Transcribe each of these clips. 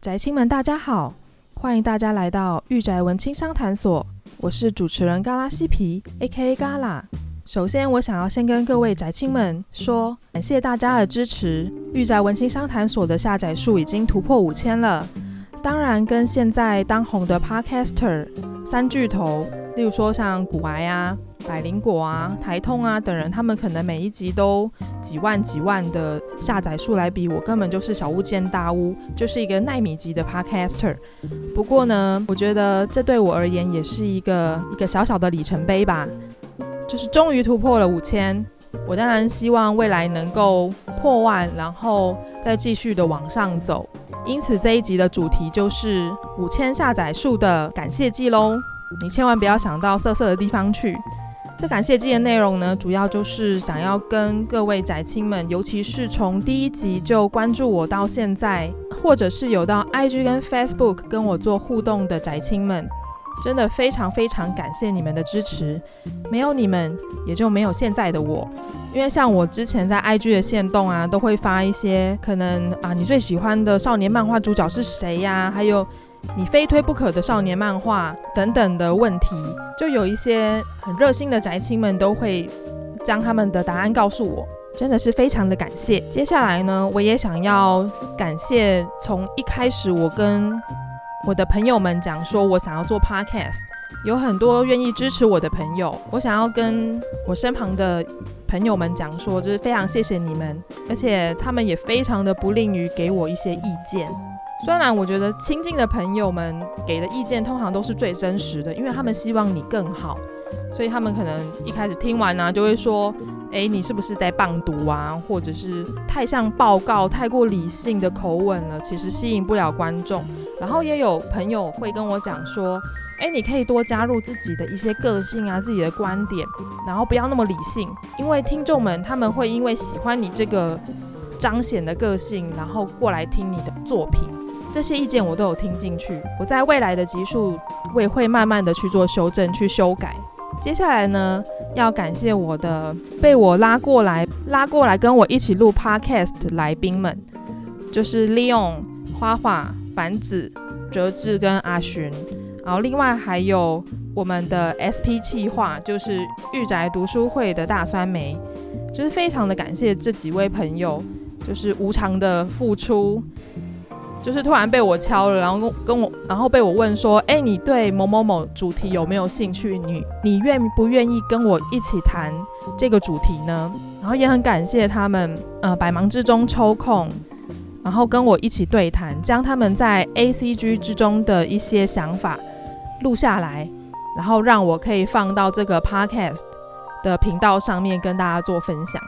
宅青们，大家好，欢迎大家来到御宅文青商谈所，我是主持人嘎拉西皮，A.K.A. 嘎拉。首先，我想要先跟各位宅青们说，感谢大家的支持。御宅文青商谈所的下载数已经突破五千了。当然，跟现在当红的 Podcaster 三巨头，例如说像股癌啊。百灵果啊、台通啊等人，他们可能每一集都几万几万的下载数来比，我根本就是小巫见大巫，就是一个奈米级的 Podcaster。不过呢，我觉得这对我而言也是一个一个小小的里程碑吧，就是终于突破了五千。我当然希望未来能够破万，然后再继续的往上走。因此这一集的主题就是五千下载数的感谢祭喽，你千万不要想到色色的地方去。这感谢祭的内容呢，主要就是想要跟各位宅青们，尤其是从第一集就关注我到现在，或者是有到 IG 跟 Facebook 跟我做互动的宅青们，真的非常非常感谢你们的支持。没有你们，也就没有现在的我。因为像我之前在 IG 的线动啊，都会发一些可能啊，你最喜欢的少年漫画主角是谁呀？还有。你非推不可的少年漫画等等的问题，就有一些很热心的宅青们都会将他们的答案告诉我，真的是非常的感谢。接下来呢，我也想要感谢从一开始我跟我的朋友们讲说我想要做 podcast，有很多愿意支持我的朋友，我想要跟我身旁的朋友们讲说，就是非常谢谢你们，而且他们也非常的不吝于给我一些意见。虽然我觉得亲近的朋友们给的意见通常都是最真实的，因为他们希望你更好，所以他们可能一开始听完呢、就会说：“诶，你是不是在棒读啊？或者是太像报告、太过理性的口吻了，其实吸引不了观众。”然后也有朋友会跟我讲说：“诶，你可以多加入自己的一些个性啊，自己的观点，然后不要那么理性，因为听众们他们会因为喜欢你这个彰显的个性，然后过来听你的作品。”这些意见我都有听进去，我在未来的集数我也会慢慢的去做修正、去修改。接下来呢，要感谢我的被我拉过来、拉过来跟我一起录 Podcast 的来宾们，就是 Leon、花花、凡子、哲志跟阿寻，然后另外还有我们的 SP 计划，就是御宅读书会的大酸梅，就是非常的感谢这几位朋友，就是无偿的付出。就是突然被我敲了，然后跟跟我，然后被我问说：“哎，你对某某某主题有没有兴趣？你你愿不愿意跟我一起谈这个主题呢？”然后也很感谢他们，呃，百忙之中抽空，然后跟我一起对谈，将他们在 ACG 之中的一些想法录下来，然后让我可以放到这个 Podcast 的频道上面跟大家做分享，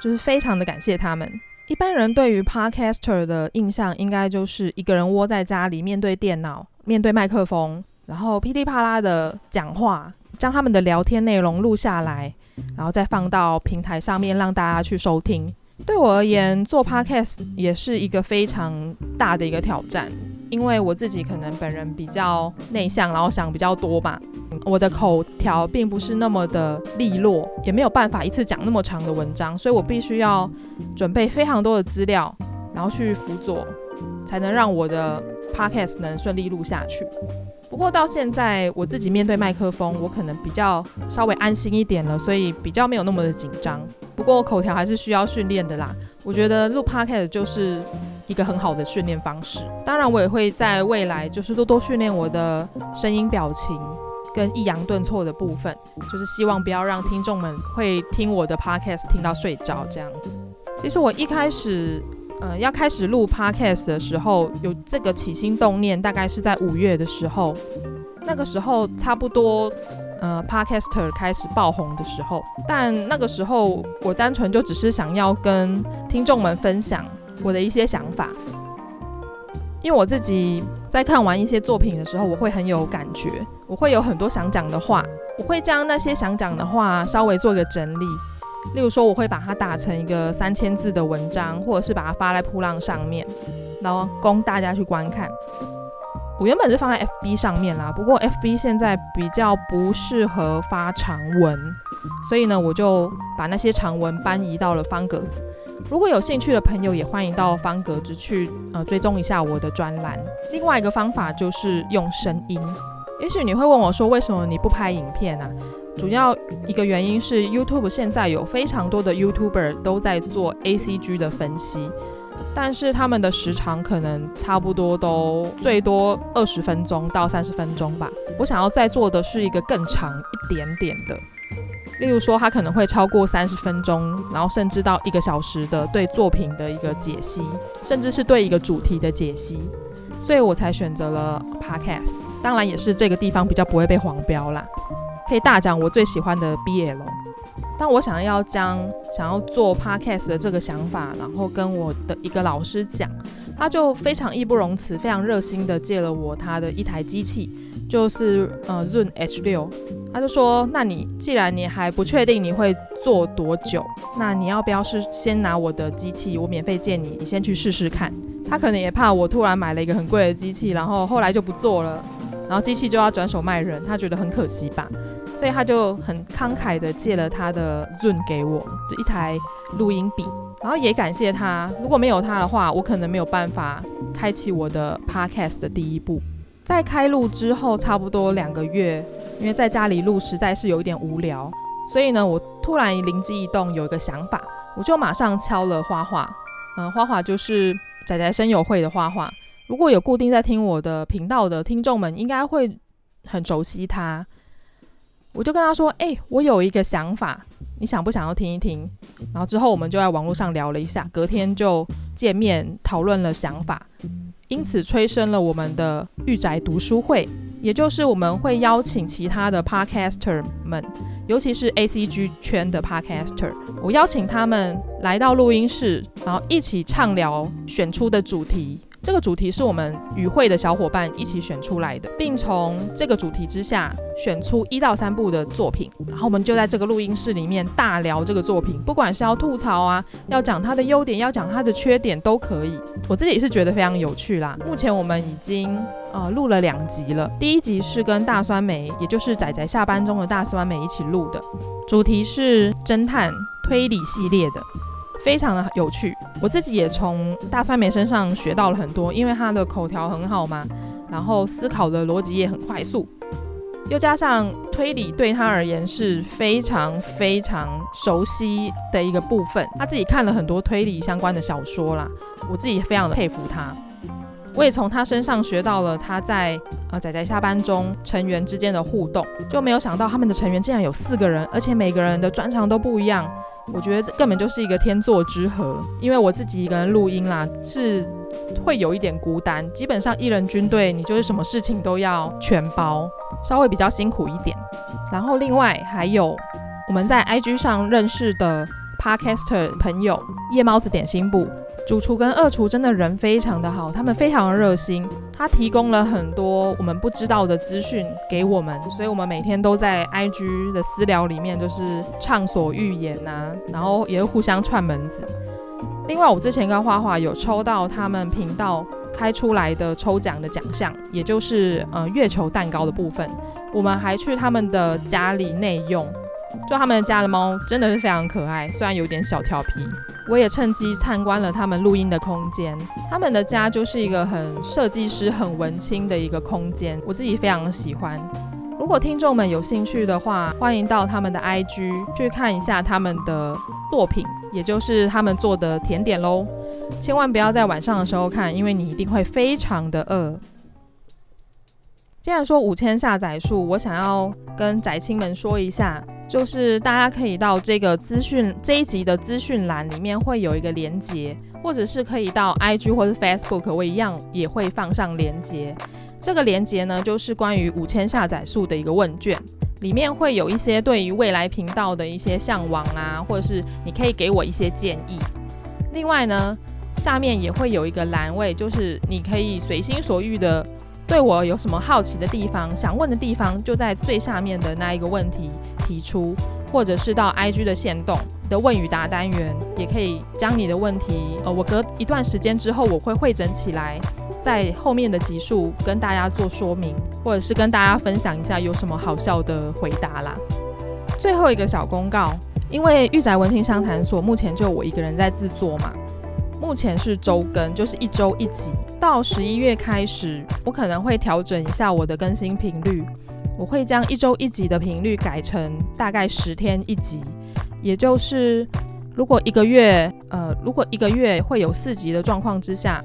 就是非常的感谢他们。一般人对于 Podcaster 的印象，应该就是一个人窝在家里，面对电脑，面对麦克风，然后噼里啪啦的讲话，将他们的聊天内容录下来，然后再放到平台上面让大家去收听。对我而言，做 Podcast 也是一个非常大的一个挑战。因为我自己可能本人比较内向，然后想比较多吧，我的口条并不是那么的利落，也没有办法一次讲那么长的文章，所以我必须要准备非常多的资料，然后去辅佐，才能让我的 podcast 能顺利录下去。不过到现在，我自己面对麦克风，我可能比较稍微安心一点了，所以比较没有那么的紧张。不过口条还是需要训练的啦。我觉得录 podcast 就是一个很好的训练方式。当然，我也会在未来就是多多训练我的声音、表情跟抑扬顿挫的部分，就是希望不要让听众们会听我的 podcast 听到睡着这样子。其实我一开始，呃，要开始录 podcast 的时候，有这个起心动念，大概是在五月的时候。那个时候差不多。呃，Podcaster 开始爆红的时候，但那个时候我单纯就只是想要跟听众们分享我的一些想法。因为我自己在看完一些作品的时候，我会很有感觉，我会有很多想讲的话，我会将那些想讲的话稍微做个整理。例如说，我会把它打成一个三千字的文章，或者是把它发在噗浪上面，然后供大家去观看。我原本是放在 FB 上面啦，不过 FB 现在比较不适合发长文，所以呢，我就把那些长文搬移到了方格子。如果有兴趣的朋友，也欢迎到方格子去呃追踪一下我的专栏。另外一个方法就是用声音。也许你会问我说，为什么你不拍影片啊？主要一个原因是 YouTube 现在有非常多的 YouTuber 都在做 ACG 的分析，但是他们的时长可能差不多都最多二十分钟到三十分钟吧。我想要再做的是一个更长一点点的。例如说，他可能会超过三十分钟，然后甚至到一个小时的对作品的一个解析，甚至是对一个主题的解析，所以我才选择了 Podcast。当然，也是这个地方比较不会被黄标啦，可以大讲我最喜欢的 BL。当我想要将想要做 Podcast 的这个想法，然后跟我的一个老师讲，他就非常义不容辞、非常热心的借了我他的一台机器，就是呃 Zoom H6。他就说：“那你既然你还不确定你会做多久，那你要不要是先拿我的机器，我免费借你，你先去试试看。”他可能也怕我突然买了一个很贵的机器，然后后来就不做了，然后机器就要转手卖人，他觉得很可惜吧，所以他就很慷慨的借了他的 Zoom 给我，就一台录音笔，然后也感谢他，如果没有他的话，我可能没有办法开启我的 Podcast 的第一步。在开录之后，差不多两个月。因为在家里录实在是有一点无聊，所以呢，我突然灵机一动，有一个想法，我就马上敲了花花。嗯、花花就是仔仔声友会的花花。如果有固定在听我的频道的听众们，应该会很熟悉他。我就跟他说：“哎、我有一个想法，你想不想要听一听？”然后之后我们就在网络上聊了一下，隔天就见面讨论了想法，因此催生了我们的御宅读书会。也就是我们会邀请其他的 podcaster 们，尤其是 ACG 圈的 podcaster，我邀请他们来到录音室，然后一起畅聊选出的主题。这个主题是我们与会的小伙伴一起选出来的，并从这个主题之下选出一到三部的作品，然后我们就在这个录音室里面大聊这个作品，不管是要吐槽啊，要讲它的优点，要讲它的缺点都可以。我自己是觉得非常有趣啦。目前我们已经呃录了两集了，第一集是跟大酸梅，也就是仔仔下班中的大酸梅一起录的，主题是侦探推理系列的。非常的有趣，我自己也从大酸梅身上学到了很多，因为他的口条很好嘛，然后思考的逻辑也很快速，又加上推理对他而言是非常非常熟悉的一个部分，他自己看了很多推理相关的小说啦，我自己非常的佩服他，我也从他身上学到了他在呃仔仔下班中成员之间的互动，就没有想到他们的成员竟然有四个人，而且每个人的专长都不一样。我觉得这根本就是一个天作之合，因为我自己一个人录音啦，是会有一点孤单。基本上一人军队，你就是什么事情都要全包，稍微比较辛苦一点。然后另外还有我们在 IG 上认识的 Podcaster 朋友夜猫子点心部。主厨跟二厨真的人非常的好，他们非常的热心，他提供了很多我们不知道的资讯给我们，所以我们每天都在 IG 的私聊里面就是畅所欲言呐、啊，然后也互相串门子。另外，我之前跟花花有抽到他们频道开出来的抽奖的奖项，也就是呃月球蛋糕的部分，我们还去他们的家里内用，就他们家的猫真的是非常可爱，虽然有点小调皮。我也趁机参观了他们录音的空间，他们的家就是一个很设计师、很文青的一个空间，我自己非常喜欢。如果听众们有兴趣的话，欢迎到他们的 IG 去看一下他们的作品，也就是他们做的甜点喽。千万不要在晚上的时候看，因为你一定会非常的饿。既然说五千下载数，我想要跟宅青们说一下。就是大家可以到这个资讯这一集的资讯栏里面会有一个连接，或者是可以到 IG 或者 Facebook，我一样也会放上连接。这个连接呢，就是关于五千下载数的一个问卷，里面会有一些对于未来频道的一些向往啊，或者是你可以给我一些建议。另外呢，下面也会有一个栏位，就是你可以随心所欲的对我有什么好奇的地方、想问的地方，就在最下面的那一个问题提出，或者是到 IG 的线动的问与答单元，也可以将你的问题，呃，我隔一段时间之后，我会汇整起来，在后面的集数跟大家做说明，或者是跟大家分享一下有什么好笑的回答啦。最后一个小公告，因为御宅文青商谈所目前就我一个人在制作嘛。目前是周更，就是一周一集。到十一月开始，我可能会调整一下我的更新频率，我会将一周一集的频率改成大概十天一集，也就是如果一个月，呃，如果一个月会有四集的状况之下，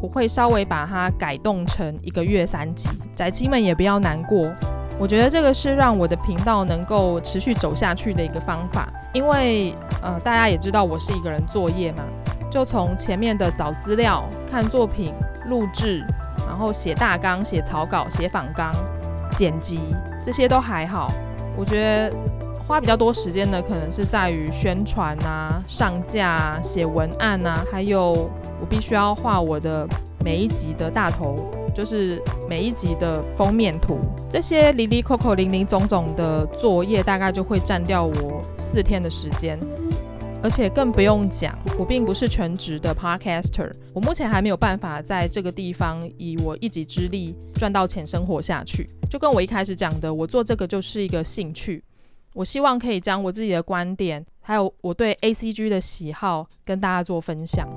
我会稍微把它改动成一个月三集。宅青们也不要难过，我觉得这个是让我的频道能够持续走下去的一个方法，因为呃，大家也知道我是一个人作业嘛。就从前面的找资料、看作品、录制，然后写大纲、写草稿、写访纲、剪辑，这些都还好。我觉得花比较多时间的，可能是在于宣传啊、上架啊、写文案啊，还有我必须要画我的每一集的大头，就是每一集的封面图。这些哩哩扣扣、零零总总的作业，大概就会占掉我四天的时间。而且更不用讲，我并不是全职的 podcaster，我目前还没有办法在这个地方以我一己之力赚到钱生活下去。就跟我一开始讲的，我做这个就是一个兴趣，我希望可以将我自己的观点，还有我对 ACG 的喜好跟大家做分享。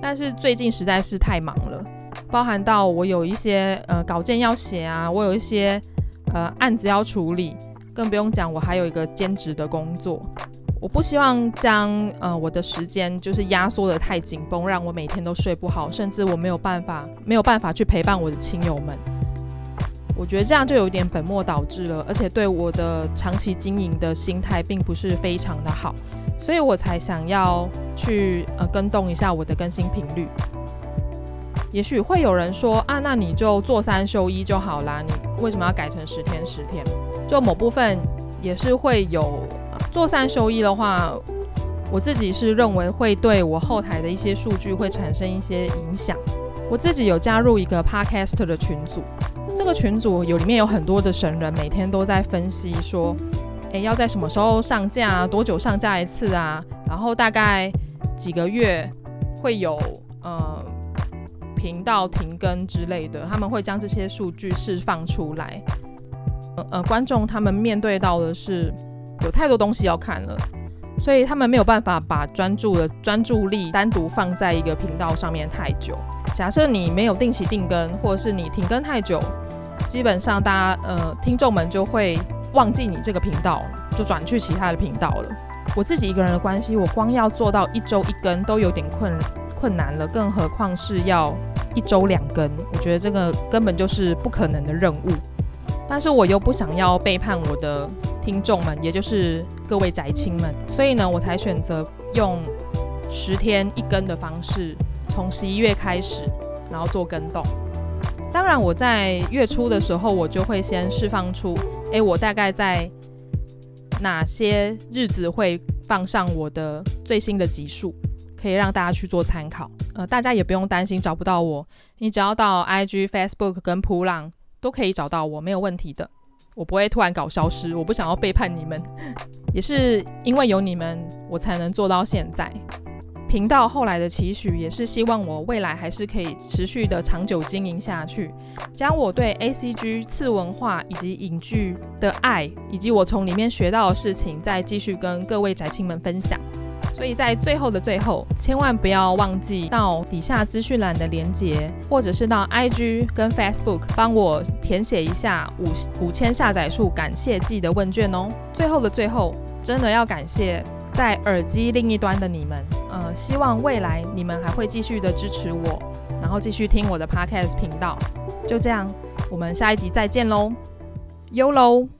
但是最近实在是太忙了，包含到我有一些呃稿件要写啊，我有一些呃案子要处理，更不用讲我还有一个兼职的工作。我不希望将呃我的时间就是压缩得太紧绷，让我每天都睡不好，甚至我没有办法没有办法去陪伴我的亲友们。我觉得这样就有点本末倒置了，而且对我的长期经营的心态并不是非常的好，所以我才想要去呃更动一下我的更新频率。也许会有人说啊，那你就做三休一就好啦，你为什么要改成十天十天？就某部分也是会有。做三休一的话，我自己是认为会对我后台的一些数据会产生一些影响。我自己有加入一个 Podcast 的群组，这个群组有里面有很多的神人，每天都在分析说，诶，要在什么时候上架，多久上架一次啊，然后大概几个月会有呃频道停更之类的，他们会将这些数据释放出来。呃观众他们面对到的是。有太多东西要看了，所以他们没有办法把专注的专注力单独放在一个频道上面太久。假设你没有定期定更，或者是你停更太久，基本上大家呃听众们就会忘记你这个频道，就转去其他的频道了。我自己一个人的关系，我光要做到一周一更都有点困困难了，更何况是要一周两更，我觉得这个根本就是不可能的任务。但是我又不想要背叛我的。听众们，也就是各位宅青们，所以呢，我才选择用十天一更的方式，从十一月开始，然后做更动。当然，我在月初的时候，我就会先释放出，诶，我大概在哪些日子会放上我的最新的集数，可以让大家去做参考。呃，大家也不用担心找不到我，你只要到 IG、Facebook 跟普朗都可以找到我，没有问题的。我不会突然搞消失，我不想要背叛你们，也是因为有你们，我才能做到现在。频道后来的期许也是希望我未来还是可以持续的长久经营下去，将我对 ACG 次文化以及影剧的爱，以及我从里面学到的事情，再继续跟各位宅青们分享。所以在最后的最后，千万不要忘记到底下资讯栏的连结，或者是到 IG 跟 Facebook 帮我填写一下五五千下载数感谢祭的问卷哦。最后的最后，真的要感谢在耳机另一端的你们，呃，希望未来你们还会继续的支持我，然后继续听我的 Podcast 频道。就这样，我们下一集再见喽，YOLO。